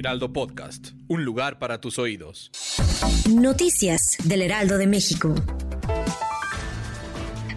Heraldo Podcast. Un lugar para tus oídos. Noticias del Heraldo de México.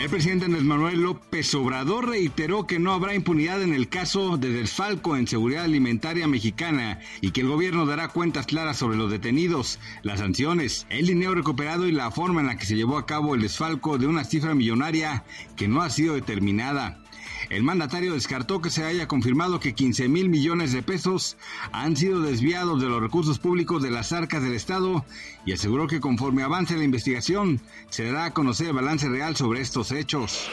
El presidente Andrés Manuel López Obrador reiteró que no habrá impunidad en el caso de desfalco en seguridad alimentaria mexicana y que el gobierno dará cuentas claras sobre los detenidos, las sanciones, el dinero recuperado y la forma en la que se llevó a cabo el desfalco de una cifra millonaria que no ha sido determinada. El mandatario descartó que se haya confirmado que 15 mil millones de pesos han sido desviados de los recursos públicos de las arcas del Estado y aseguró que conforme avance la investigación se dará a conocer el balance real sobre estos hechos.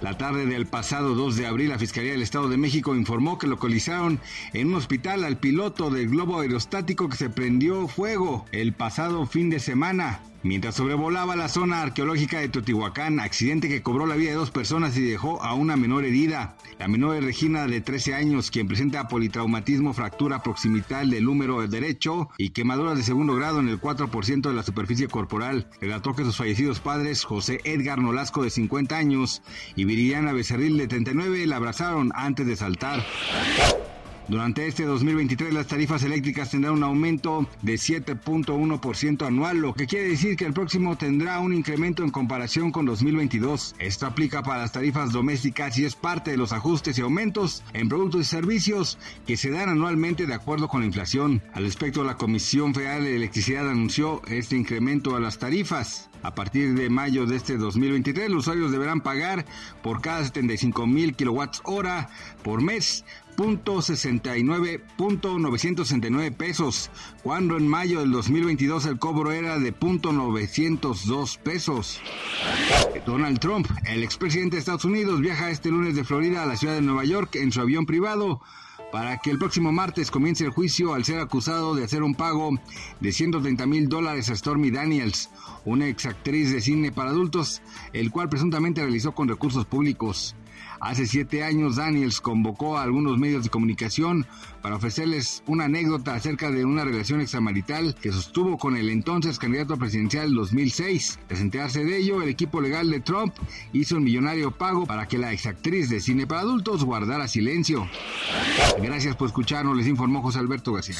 La tarde del pasado 2 de abril, la Fiscalía del Estado de México informó que localizaron en un hospital al piloto del globo aerostático que se prendió fuego el pasado fin de semana. Mientras sobrevolaba la zona arqueológica de Teotihuacán, accidente que cobró la vida de dos personas y dejó a una menor herida. La menor es Regina de 13 años, quien presenta politraumatismo, fractura proximital del húmero derecho y quemaduras de segundo grado en el 4% de la superficie corporal. Relató que sus fallecidos padres, José Edgar Nolasco de 50 años y Viridiana Becerril de 39, la abrazaron antes de saltar. Durante este 2023 las tarifas eléctricas tendrán un aumento de 7.1% anual, lo que quiere decir que el próximo tendrá un incremento en comparación con 2022. Esto aplica para las tarifas domésticas y es parte de los ajustes y aumentos en productos y servicios que se dan anualmente de acuerdo con la inflación. Al respecto, la Comisión Federal de Electricidad anunció este incremento a las tarifas. A partir de mayo de este 2023, los usuarios deberán pagar por cada 75 mil kilowatts hora por mes .69.969 pesos, cuando en mayo del 2022 el cobro era de .902 pesos. Donald Trump, el expresidente de Estados Unidos, viaja este lunes de Florida a la ciudad de Nueva York en su avión privado para que el próximo martes comience el juicio al ser acusado de hacer un pago de 130 mil dólares a Stormy Daniels, una exactriz de cine para adultos, el cual presuntamente realizó con recursos públicos. Hace siete años Daniels convocó a algunos medios de comunicación para ofrecerles una anécdota acerca de una relación extramarital que sostuvo con el entonces candidato presidencial 2006. Tras enterarse de ello, el equipo legal de Trump hizo un millonario pago para que la exactriz de cine para adultos guardara silencio. Gracias por escucharnos, les informó José Alberto García.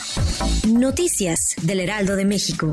Noticias del Heraldo de México.